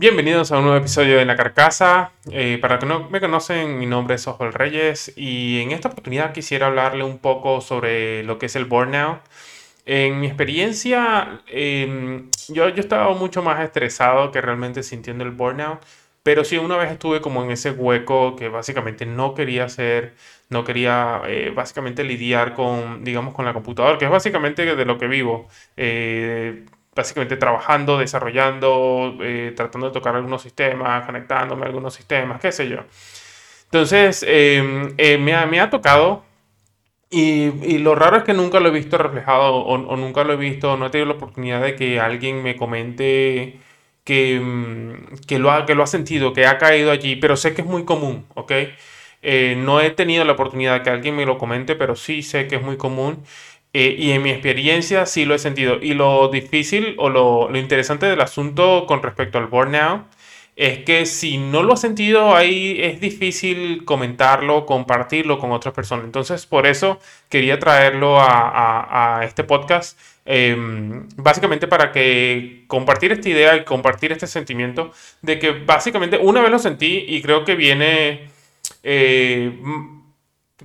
Bienvenidos a un nuevo episodio de La Carcasa. Eh, para los que no me conocen, mi nombre es Oswald Reyes y en esta oportunidad quisiera hablarle un poco sobre lo que es el burnout. En mi experiencia, em, yo, yo estaba mucho más estresado que realmente sintiendo el burnout, pero sí una vez estuve como en ese hueco que básicamente no quería hacer, no quería eh, básicamente lidiar con, digamos, con la computadora, que es básicamente de lo que vivo. Eh, básicamente trabajando, desarrollando, eh, tratando de tocar algunos sistemas, conectándome a algunos sistemas, qué sé yo. Entonces, em, eh, me, ha, me, ha, tocado y, y, lo raro es que nunca lo he visto reflejado o, o, nunca lo he visto, no he tenido la oportunidad de que alguien me comente que, mm, que, lo, ha, que lo ha sentido, que ha caído allí, pero sé que es muy común, ¿ok? Eh, no he tenido la oportunidad que alguien me lo comente, pero sí sé que es muy común. Eh, y en mi experiencia sí lo he sentido. Y lo difícil o lo, lo, interesante del asunto con respecto al burnout es que si no lo has sentido ahí es difícil comentarlo, compartirlo con otras personas. Entonces por eso quería traerlo a, a, este podcast. Eh, básicamente para que compartir esta idea y compartir este sentimiento de que básicamente una vez lo sentí y creo que viene, eh,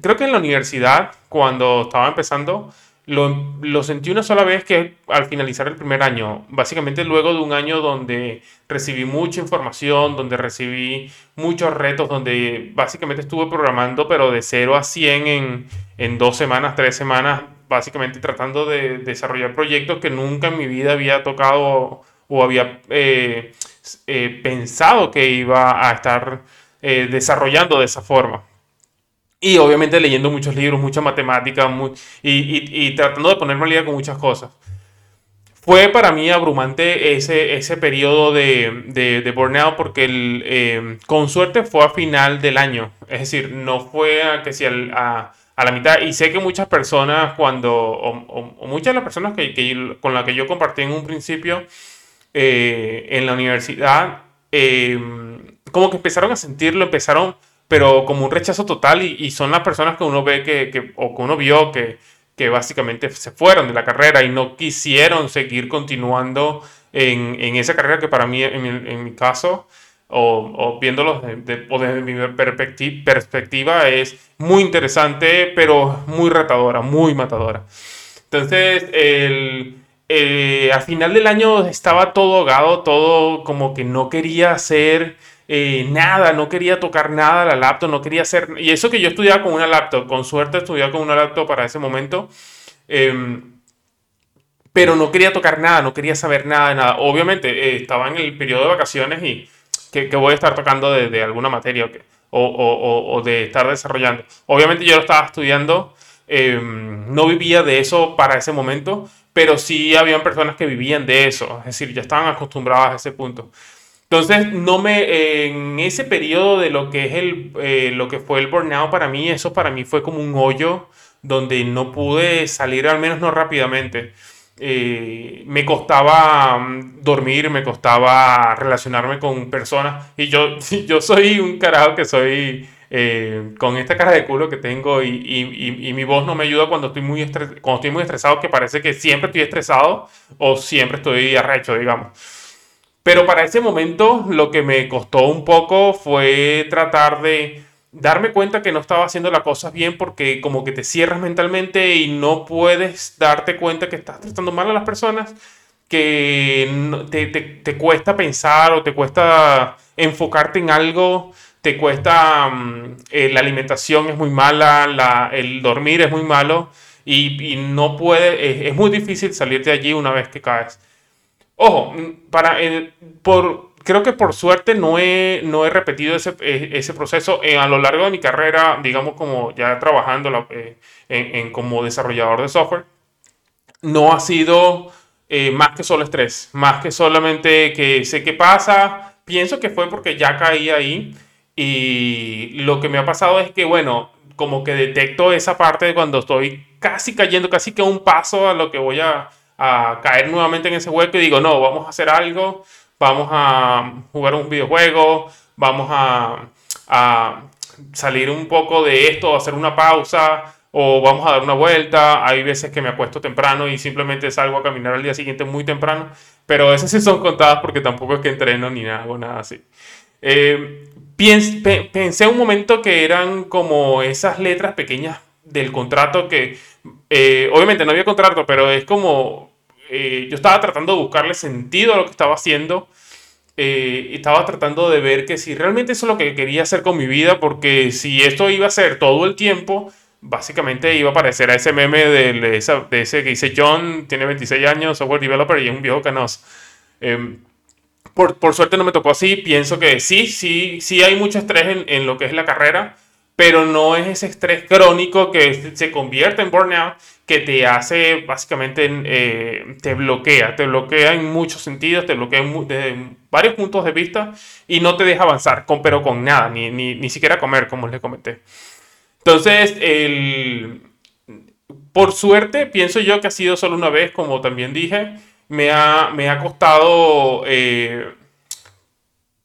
creo que en la universidad cuando estaba empezando, lo, lo, sentí una sola vez que al finalizar el primer año, básicamente luego de un año donde recibí mucha información, donde recibí muchos retos, donde básicamente estuve programando pero de 0 a 100 en, en dos semanas, tres semanas, básicamente tratando de desarrollar proyectos que nunca en mi vida había tocado o había eh, eh, pensado que iba a estar eh, desarrollando de esa forma. Y obviamente leyendo muchos libros, mucha matemática muy, y, y, y, tratando de ponerme al día con muchas cosas. Fue para mí abrumante ese, ese periodo de, de, de burnout porque el, eh, con suerte fue a final del año. Es decir, no fue a, que si al, a, a, la mitad. Y sé que muchas personas cuando, o, o, o muchas de las personas que, que, con las que yo compartí en un principio eh, en la universidad, eh, como que empezaron a sentirlo, empezaron pero como un rechazo total y, son las personas que uno ve que, que, o que uno vio que, que básicamente se fueron de la carrera y no quisieron seguir continuando en, en esa carrera que para mí, en mi, caso, o, o viéndolo de, de, o desde mi perspectiva, es muy interesante, pero muy retadora, muy matadora. Entonces, el, eh, al final del año estaba todo ahogado, todo como que no quería hacer eh, nada, no quería tocar nada la laptop, no quería hacer... Y eso que yo estudiaba con una laptop, con suerte estudiaba con una laptop para ese momento, eh, pero no quería tocar nada, no quería saber nada de nada. Obviamente eh, estaba en el periodo de vacaciones y que, voy a estar tocando de, alguna materia o, o, o, de estar desarrollando. Obviamente yo lo estaba estudiando, em, no vivía de eso para ese momento, pero sí habían personas que vivían de eso, es decir, ya estaban acostumbradas a ese punto. Entonces, no me, en ese periodo de lo que es el, eh, lo que fue el burnout para mí, eso para mí fue como un hoyo donde no pude salir, al menos no rápidamente. Eh, me costaba mm, dormir, me costaba relacionarme con personas. Y yo, yo soy un carajo que soy eh, con esta cara de culo que tengo y, y, mi voz no me ayuda cuando estoy, muy cuando estoy muy estresado, que parece que siempre estoy estresado o siempre estoy arrecho, digamos. Pero para ese momento lo que me costó un poco fue tratar de darme cuenta que no estaba haciendo las cosas bien porque como que te cierras mentalmente y no puedes darte cuenta que estás tratando mal a las personas, que te, cuesta pensar o te cuesta enfocarte en algo, te cuesta, um, eh, la alimentación es muy mala, la, el dormir es muy malo y, no puede, es, es muy difícil salir de allí una vez que caes. Ojo, para, eh, por, creo que por suerte no he, no he repetido ese, eh, ese proceso eh, a lo largo de mi carrera, digamos como ya trabajando la, eh, en, en, como desarrollador de software. No ha sido eh, más que solo estrés, más que solamente que sé qué pasa. Pienso que fue porque ya caí ahí y lo que me ha pasado es que, bueno, como que detecto esa parte de cuando estoy casi cayendo, casi que un paso a lo que voy a a caer nuevamente en ese hueco y digo, no, vamos a hacer algo, vamos a jugar un videojuego, vamos a, a salir un poco de esto, hacer una pausa, o vamos a dar una vuelta. Hay veces que me acuesto temprano y simplemente salgo a caminar al día siguiente muy temprano, pero esas sí son contadas porque tampoco es que entreno ni nada, hago nada así. Eh, pensé un momento que eran como esas letras pequeñas del contrato que, eh, obviamente no había contrato, pero es como, eh, yo estaba tratando de buscarle sentido a lo que estaba haciendo. Eh, estaba tratando de ver que si realmente eso es lo que quería hacer con mi vida, porque si esto iba a ser todo el tiempo, básicamente iba a parecer a ese meme de, ese que dice John, tiene 26 años, software developer y es un viejo canoso. Em, por, por, suerte no me tocó así, pienso que sí, sí, sí hay mucho estrés en lo que es la carrera, pero no es ese estrés crónico que se convierte en burnout, que te hace básicamente, eh, te bloquea, te bloquea en muchos sentidos, te bloquea desde varios puntos de vista y no te deja avanzar, con, pero con nada, ni, ni, ni siquiera comer, como les comenté. Entonces, el, por suerte, pienso yo que ha sido solo una vez, como también dije, me ha, me ha costado... Eh,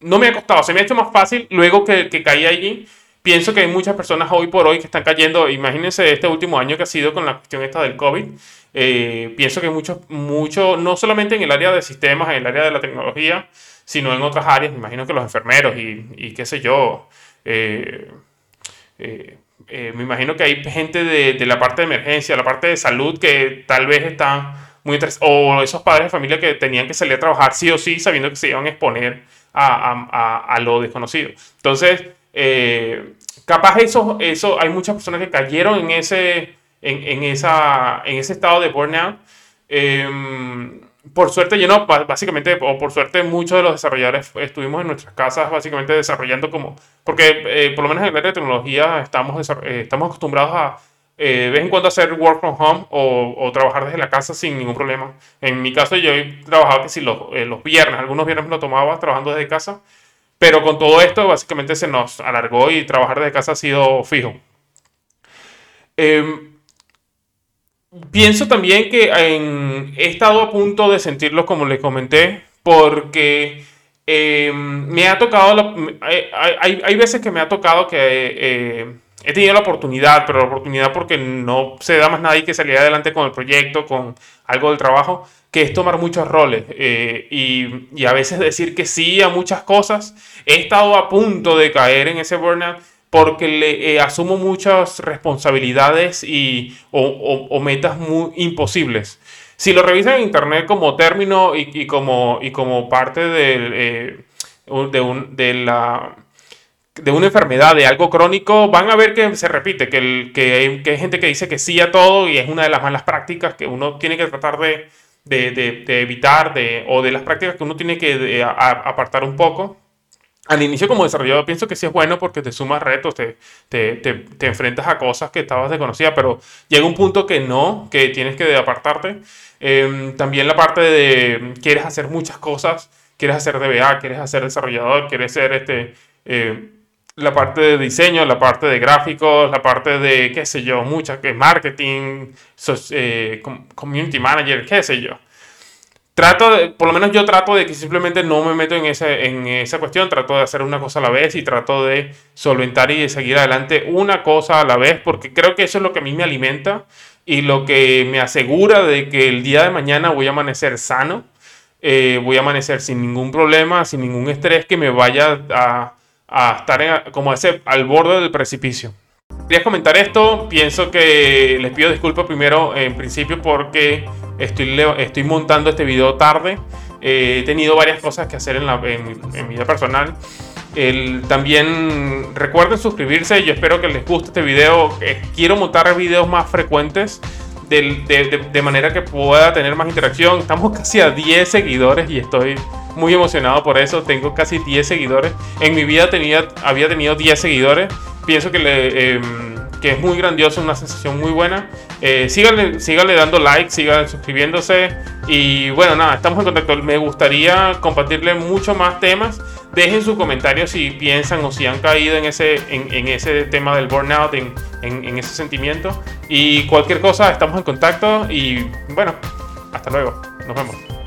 no me ha costado, se me ha hecho más fácil luego que caí allí pienso que hay muchas personas hoy por hoy que están cayendo, imagínense este último año que ha sido con la cuestión esta del COVID, eh, pienso que mucho, mucho, no solamente en el área de sistemas, en el área de la tecnología, sino en otras áreas, me imagino que los enfermeros y, qué sé yo, eh, eh, me imagino que hay gente de, la parte de emergencia, la parte de salud que tal vez están muy interesados, o esos padres de familia que tenían que salir a trabajar sí o sí sabiendo que se iban a exponer a, a, lo desconocido. Entonces, capaz eso, eso, hay muchas personas que cayeron en ese, en, en esa, en ese estado de burnout. Eh, por suerte, yo no, básicamente, o por suerte, muchos de los desarrolladores estuvimos en nuestras casas básicamente desarrollando como, porque eh, por lo menos en el área de tecnología estamos, eh, estamos acostumbrados a eh, de vez en cuando hacer work from home o, o, trabajar desde la casa sin ningún problema. En mi caso, yo he trabajado que si los, eh, los viernes, algunos viernes lo tomaba trabajando desde casa pero con todo esto, básicamente se nos alargó y trabajar desde casa ha sido fijo. Eh, pienso también que he estado a punto de sentirlo como les comenté, porque eh, me ha tocado, hay, hay, hay, veces que me ha tocado que eh, he tenido la oportunidad, pero la oportunidad porque no se da más nadie que salir adelante con el proyecto, con algo del trabajo que es tomar muchos roles eh, y, a veces decir que sí a muchas cosas. He estado a punto de caer en ese burnout porque le eh, asumo muchas responsabilidades y, o, metas muy imposibles. Si lo revisan en internet como término y, como, parte de, eh, de, un, de, la, de una enfermedad, de algo crónico, van a ver que se repite, que, el, que, que hay gente que dice que sí a todo y es una de las malas prácticas que uno tiene que tratar de de, de, evitar de, o de las prácticas que uno tiene que apartar un poco. Al inicio como desarrollador pienso que sí es bueno porque te sumas retos, te, te, te, te enfrentas a cosas que estabas desconocida, pero llega un punto que no, que tienes que apartarte. Eh, también la parte de quieres hacer muchas cosas, quieres hacer DBA, quieres hacer desarrollador, quieres ser este... Eh, la parte de diseño, la parte de gráficos, la parte de, qué sé yo, mucha, que marketing, so, eh, community manager, qué sé yo. Trato de, por lo menos yo trato de que simplemente no me meto en, ese, en esa cuestión, trato de hacer una cosa a la vez y trato de solventar y de seguir adelante una cosa a la vez, porque creo que eso es lo que a mí me alimenta y lo que me asegura de que el día de mañana voy a amanecer sano, eh, voy a amanecer sin ningún problema, sin ningún estrés que me vaya a a estar como ese, al borde del precipicio. Quería comentar esto, pienso que les pido disculpas primero en principio porque estoy, estoy montando este video tarde. Eh, he tenido varias cosas que hacer en, la, en, mi vida personal. También recuerden suscribirse, yo espero que les guste este video. Eh, quiero montar videos más frecuentes de, de, de, manera que pueda tener más interacción. Estamos casi a 10 seguidores y estoy muy emocionado por eso. Tengo casi 10 seguidores. En mi vida tenía, había tenido 10 seguidores. Pienso que, le, eh, que es muy grandioso, una sensación muy buena. Eh, síganle, síganle dando like, sigan suscribiéndose. Y bueno, nada, estamos en contacto. Me gustaría compartirle mucho más temas. Dejen sus comentarios si piensan o si han caído en ese, en, en ese tema del burnout, en, en, en ese sentimiento. Y cualquier cosa, estamos en contacto. Y bueno, hasta luego. Nos vemos.